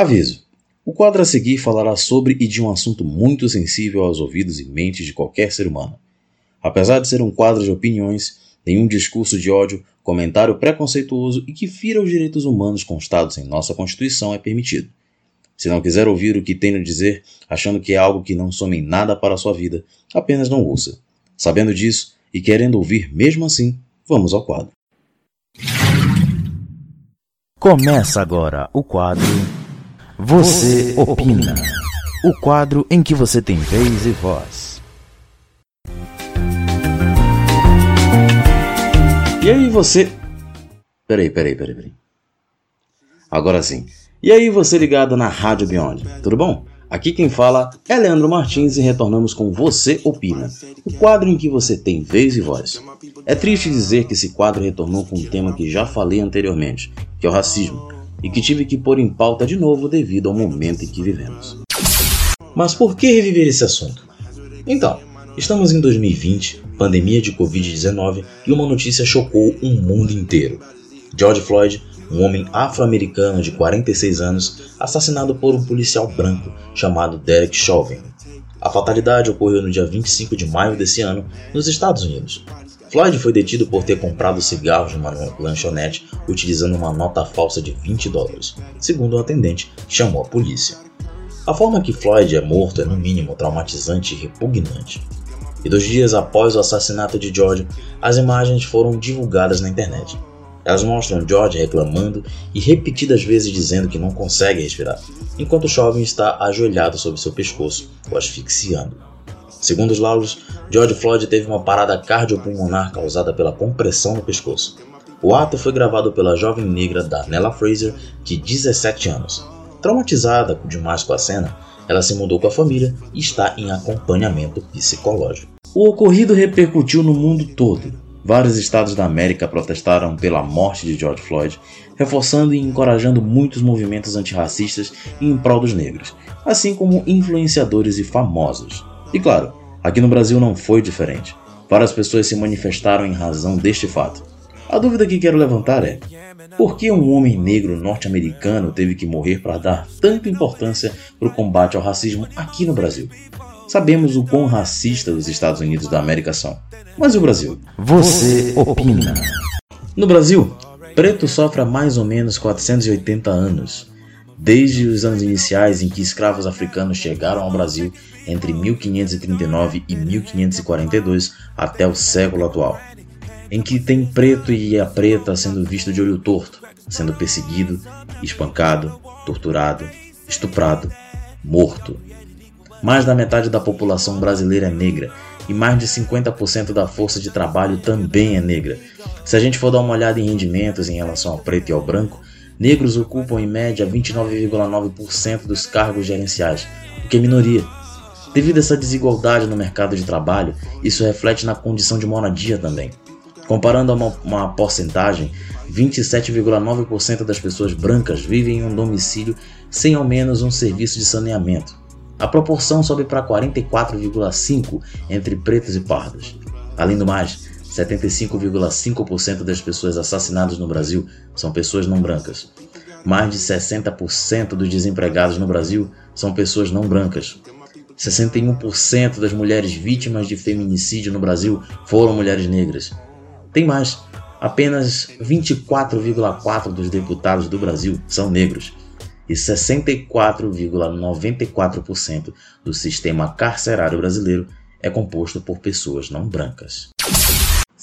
Aviso: o quadro a seguir falará sobre e de um assunto muito sensível aos ouvidos e mentes de qualquer ser humano. Apesar de ser um quadro de opiniões, nenhum discurso de ódio, comentário preconceituoso e que fira os direitos humanos constados em nossa Constituição é permitido. Se não quiser ouvir o que tenho a dizer, achando que é algo que não some em nada para a sua vida, apenas não ouça. Sabendo disso e querendo ouvir mesmo assim, vamos ao quadro. Começa agora o quadro Você Opina. O quadro em que você tem vez e voz. E aí você. Peraí, peraí, peraí, peraí. Agora sim. E aí você ligado na Rádio Beyond, tudo bom? Aqui quem fala é Leandro Martins e retornamos com Você Opina, o quadro em que você tem vez e voz. É triste dizer que esse quadro retornou com um tema que já falei anteriormente, que é o racismo, e que tive que pôr em pauta de novo devido ao momento em que vivemos. Mas por que reviver esse assunto? Então, estamos em 2020, pandemia de Covid-19 e uma notícia chocou o um mundo inteiro. George Floyd um homem afro-americano de 46 anos assassinado por um policial branco chamado Derek Chauvin. A fatalidade ocorreu no dia 25 de maio desse ano, nos Estados Unidos. Floyd foi detido por ter comprado cigarros numa lanchonete utilizando uma nota falsa de 20 dólares, segundo o atendente chamou a polícia. A forma que Floyd é morto é no mínimo traumatizante e repugnante. E dois dias após o assassinato de George, as imagens foram divulgadas na internet. Elas mostram George reclamando e repetidas vezes dizendo que não consegue respirar, enquanto o jovem está ajoelhado sobre seu pescoço, o asfixiando. Segundo os laudos, George Floyd teve uma parada cardiopulmonar causada pela compressão no pescoço. O ato foi gravado pela jovem negra Darnella Fraser, de 17 anos. Traumatizada demais com a cena, ela se mudou com a família e está em acompanhamento psicológico. O ocorrido repercutiu no mundo todo, Vários estados da América protestaram pela morte de George Floyd, reforçando e encorajando muitos movimentos antirracistas em prol dos negros, assim como influenciadores e famosos. E claro, aqui no Brasil não foi diferente. Várias pessoas se manifestaram em razão deste fato. A dúvida que quero levantar é: por que um homem negro norte-americano teve que morrer para dar tanta importância para o combate ao racismo aqui no Brasil? Sabemos o quão racista os Estados Unidos da América são. Mas e o Brasil? Você opina. No Brasil, preto sofre há mais ou menos 480 anos. Desde os anos iniciais em que escravos africanos chegaram ao Brasil entre 1539 e 1542 até o século atual, em que tem preto e a preta sendo visto de olho torto, sendo perseguido, espancado, torturado, estuprado, morto, mais da metade da população brasileira é negra e mais de 50% da força de trabalho também é negra. Se a gente for dar uma olhada em rendimentos em relação ao preto e ao branco, negros ocupam em média 29,9% dos cargos gerenciais, o que é minoria. Devido a essa desigualdade no mercado de trabalho, isso reflete na condição de moradia também. Comparando a uma, uma porcentagem, 27,9% das pessoas brancas vivem em um domicílio sem ao menos um serviço de saneamento. A proporção sobe para 44,5% entre pretos e pardos. Além do mais, 75,5% das pessoas assassinadas no Brasil são pessoas não brancas. Mais de 60% dos desempregados no Brasil são pessoas não brancas. 61% das mulheres vítimas de feminicídio no Brasil foram mulheres negras. Tem mais, apenas 24,4% dos deputados do Brasil são negros e 64,94% do sistema carcerário brasileiro é composto por pessoas não brancas.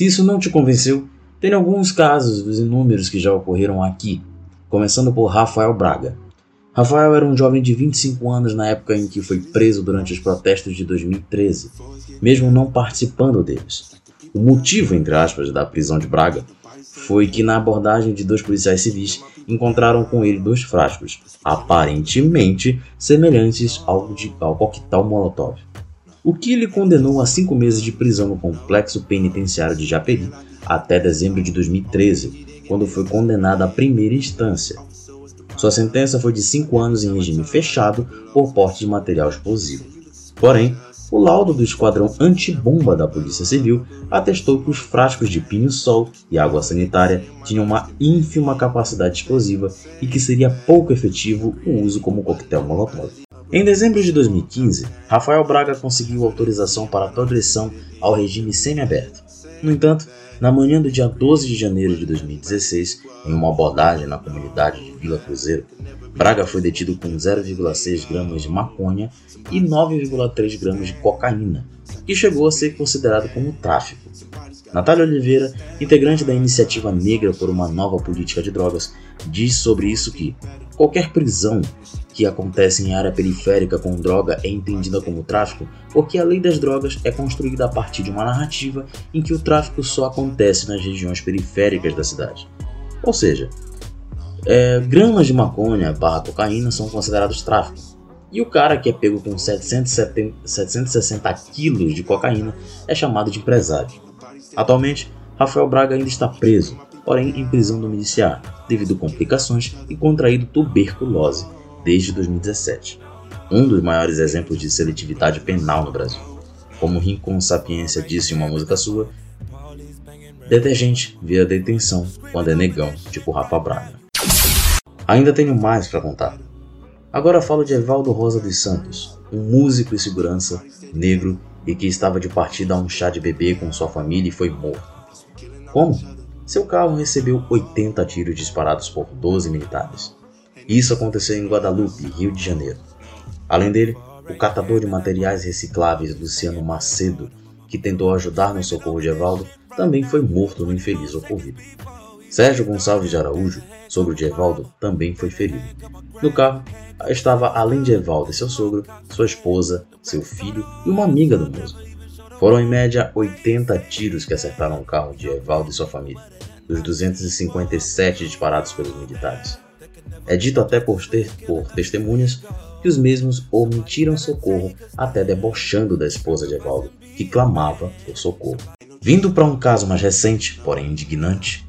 Se isso não te convenceu, tem alguns casos dos inúmeros que já ocorreram aqui, começando por Rafael Braga. Rafael era um jovem de 25 anos na época em que foi preso durante os protestos de 2013, mesmo não participando deles. O motivo, entre aspas, da prisão de Braga foi que na abordagem de dois policiais civis encontraram com ele dois frascos, aparentemente semelhantes ao, de, ao coquetel Molotov. O que lhe condenou a cinco meses de prisão no complexo penitenciário de Japeri até dezembro de 2013, quando foi condenado à primeira instância. Sua sentença foi de cinco anos em regime fechado por porte de material explosivo. Porém, O laudo do esquadrão antibomba da Polícia Civil atestou que os frascos de pinho-sol e água sanitária tinham uma ínfima capacidade explosiva e que seria pouco efetivo o uso como coquetel molotov. Em dezembro de 2015, Rafael Braga conseguiu autorização para progressão ao regime semiaberto. No entanto, na manhã do dia 12 de janeiro de 2016, em uma abordagem na comunidade de Vila Cruzeiro, Braga foi detido com 0,6 gramas de maconha e 9,3 gramas de cocaína, que chegou a ser considerado como tráfico. Natália Oliveira, integrante da Iniciativa Negra por uma Nova Política de Drogas, diz sobre isso que qualquer prisão que acontece em área periférica com droga é entendida como tráfico porque a lei das drogas é construída a partir de uma narrativa em que o tráfico só acontece nas regiões periféricas da cidade. Ou seja, é, gramas de maconha barra cocaína são considerados tráfico. E o cara que é pego com 770, 760 quilos de cocaína é chamado de empresário. Atualmente, Rafael Braga ainda está preso, porém em prisão domiciliar, devido a complicações e contraído tuberculose desde 2017. Um dos maiores exemplos de seletividade penal no Brasil. Como Rincon Sapiência disse em uma música sua, detergente vira detenção quando é negão, tipo Rafa Braga. Ainda tenho mais para contar. Agora falo de Evaldo Rosa dos Santos, um músico e segurança negro e que estava de partida a um chá de bebê com sua família e foi morto. Como? Seu carro recebeu 80 tiros disparados por 12 militares. Isso aconteceu em Guadalupe, Rio de Janeiro. Além dele, o catador de materiais recicláveis Luciano Macedo, que tentou ajudar no socorro de Evaldo, também foi morto no infeliz ocorrido. Sérgio Gonçalves de Araújo, sogro de Evaldo, também foi ferido. No carro estava, além de Evaldo e seu sogro, sua esposa, seu filho e uma amiga do músico. Foram em média 80 tiros que acertaram o carro de Evaldo e sua família, dos 257 disparados pelos militares. É dito até por, ter, por testemunhas que os mesmos omitiram socorro, até debochando da esposa de Evaldo, que clamava por socorro. Vindo para um caso mais recente, porém indignante,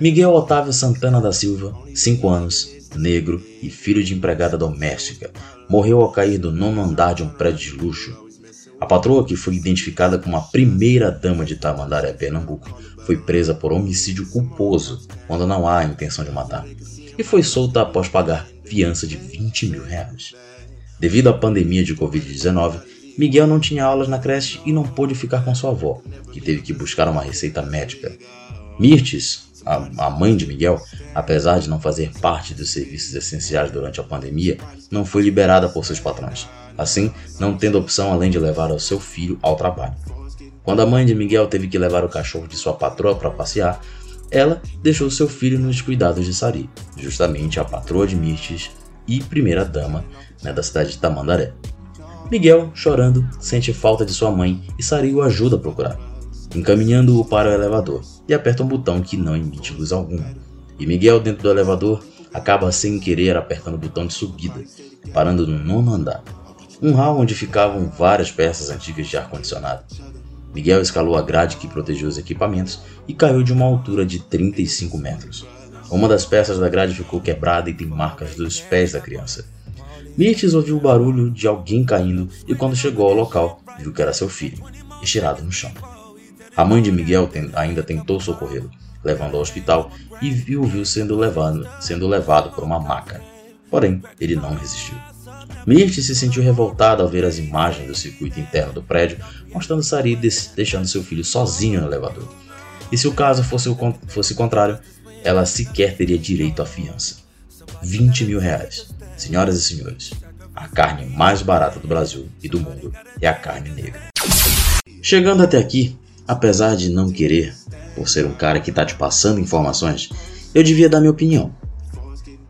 Miguel Otávio Santana da Silva, 5 anos, negro e filho de empregada doméstica, morreu ao cair do nono andar de um prédio de luxo. A patroa, que foi identificada como a primeira dama de Tamandaré, Pernambuco, foi presa por homicídio culposo, quando não há intenção de matar, e foi solta após pagar fiança de 20 mil reais. Devido à pandemia de Covid-19, Miguel não tinha aulas na creche e não pôde ficar com sua avó, que teve que buscar uma receita médica. Mirtes, a, a mãe de Miguel, apesar de não fazer parte dos serviços essenciais durante a pandemia, não foi liberada por seus patrões, assim não tendo opção além de levar o seu filho ao trabalho. Quando a mãe de Miguel teve que levar o cachorro de sua patroa para passear, ela deixou seu filho nos cuidados de Sari, justamente a patroa de Mirtes e primeira dama né, da cidade de Tamandaré. Miguel, chorando, sente falta de sua mãe e Sari o ajuda a procurar encaminhando-o para o elevador, e aperta um botão que não emite luz alguma. E Miguel, dentro do elevador, acaba sem querer apertando o botão de subida, parando no nono andar, um hall onde ficavam várias peças antigas de ar-condicionado. Miguel escalou a grade que protegeu os equipamentos e caiu de uma altura de 35 metros. Uma das peças da grade ficou quebrada e tem marcas dos pés da criança. Mirtes ouviu o barulho de alguém caindo e, quando chegou ao local, viu que era seu filho, estirado no chão. A mãe de Miguel ainda tentou socorrê-lo, levando ao hospital e viu, sendo levado, sendo levado por uma maca. Porém, ele não resistiu. Mirth se sentiu revoltada ao ver as imagens do circuito interno do prédio, mostrando Sari deixando seu filho sozinho no elevador. E se o caso fosse o fosse contrário, ela sequer teria direito à fiança. 20 mil reais. Senhoras e senhores, a carne mais barata do Brasil e do mundo é a carne negra. Chegando até aqui, Apesar de não querer, por ser um cara que tá te passando informações, eu devia dar minha opinião.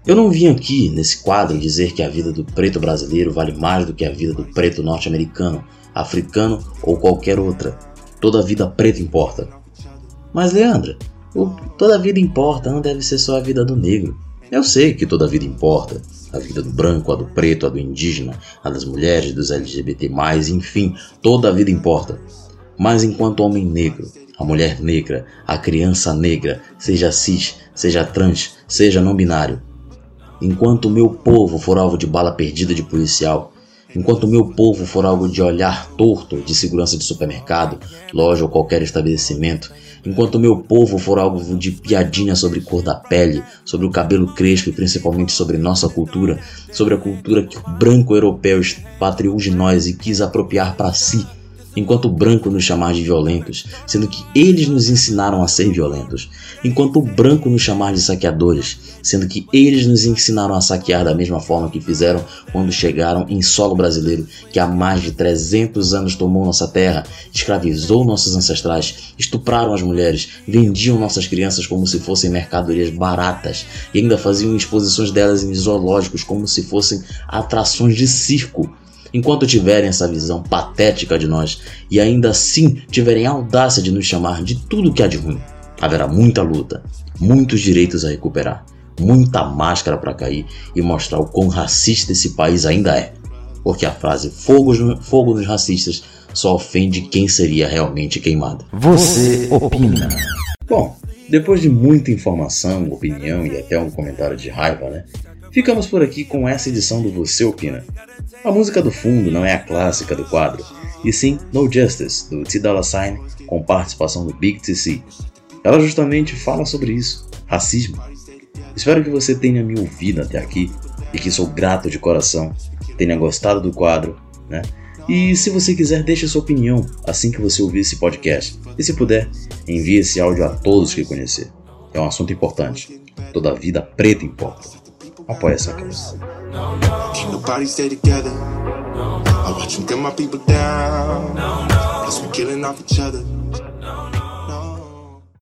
Eu não vim aqui nesse quadro dizer que a vida do preto brasileiro vale mais do que a vida do preto norte-americano, africano ou qualquer outra. Toda vida preta importa. Mas, Leandra, o toda vida importa não deve ser só a vida do negro. Eu sei que toda vida importa. A vida do branco, a do preto, a do indígena, a das mulheres, dos LGBT, enfim, toda a vida importa. Mas enquanto homem negro, a mulher negra, a criança negra, seja cis, seja trans, seja não binário, enquanto o meu povo for alvo de bala perdida de policial, Enquanto o meu povo for algo de olhar torto de segurança de supermercado, loja ou qualquer estabelecimento, enquanto o meu povo for algo de piadinha sobre cor da pele, sobre o cabelo crespo e principalmente sobre nossa cultura, sobre a cultura que o branco europeu expatriou de nós e quis apropriar para si, enquanto o branco nos chamar de violentos, sendo que eles nos ensinaram a ser violentos, enquanto o branco nos chamar de saqueadores, sendo que eles nos ensinaram a saquear da mesma forma que fizeram quando chegaram em solo brasileiro, que há mais de 300 anos tomou nossa terra, escravizou nossos ancestrais, estupraram as mulheres, vendiam nossas crianças como se fossem mercadorias baratas e ainda faziam exposições delas em zoológicos como se fossem atrações de circo enquanto tiverem essa visão patética de nós e ainda assim tiverem a audácia de nos chamar de tudo que há de ruim, haverá muita luta, muitos direitos a recuperar, muita máscara para cair e mostrar o quão racista esse país ainda é. Porque a frase fogo, fogo nos racistas só ofende quem seria realmente queimado. Você opina. Bom, depois de muita informação, opinião e até um comentário de raiva, né? Ficamos por aqui com essa edição do Você Opina. A música do fundo não é a clássica do quadro, e sim No Justice, do T Dolla Sign, com participação do Big TC. Ela justamente fala sobre isso, racismo. Espero que você tenha me ouvido até aqui e que sou grato de coração, tenha gostado do quadro, né? E se você quiser, deixe sua opinião assim que você ouvir esse podcast. E se puder, envie esse áudio a todos que conhecer. É um assunto importante. Toda vida preta importa. Apoie essa causa. I watch them gun my people down. Plus we killing off each other.